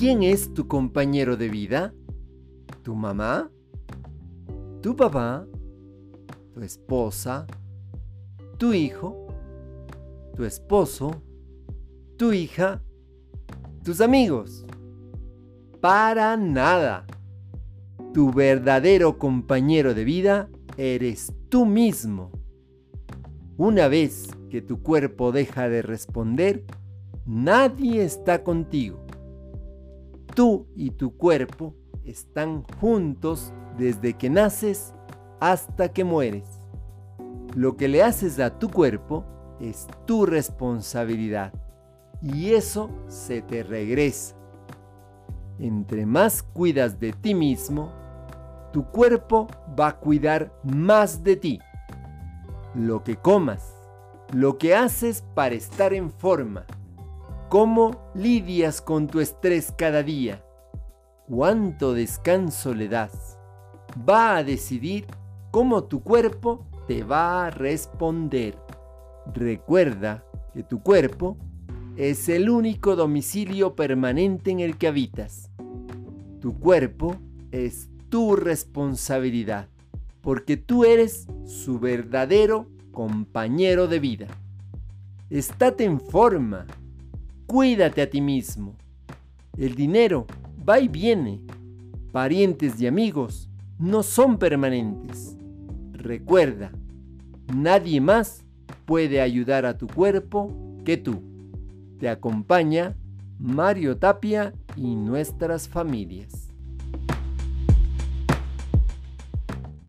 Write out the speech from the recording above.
¿Quién es tu compañero de vida? ¿Tu mamá? ¿Tu papá? ¿Tu esposa? ¿Tu hijo? ¿Tu esposo? ¿Tu hija? ¿Tus amigos? Para nada. Tu verdadero compañero de vida eres tú mismo. Una vez que tu cuerpo deja de responder, nadie está contigo. Tú y tu cuerpo están juntos desde que naces hasta que mueres. Lo que le haces a tu cuerpo es tu responsabilidad y eso se te regresa. Entre más cuidas de ti mismo, tu cuerpo va a cuidar más de ti. Lo que comas, lo que haces para estar en forma, cómo lidias con tu estrés cada día, cuánto descanso le das, va a decidir cómo tu cuerpo te va a responder. Recuerda que tu cuerpo es el único domicilio permanente en el que habitas. Tu cuerpo es tu responsabilidad, porque tú eres su verdadero compañero de vida. Estate en forma, cuídate a ti mismo. El dinero va y viene. Parientes y amigos no son permanentes. Recuerda, nadie más puede ayudar a tu cuerpo que tú. Te acompaña Mario Tapia y nuestras familias.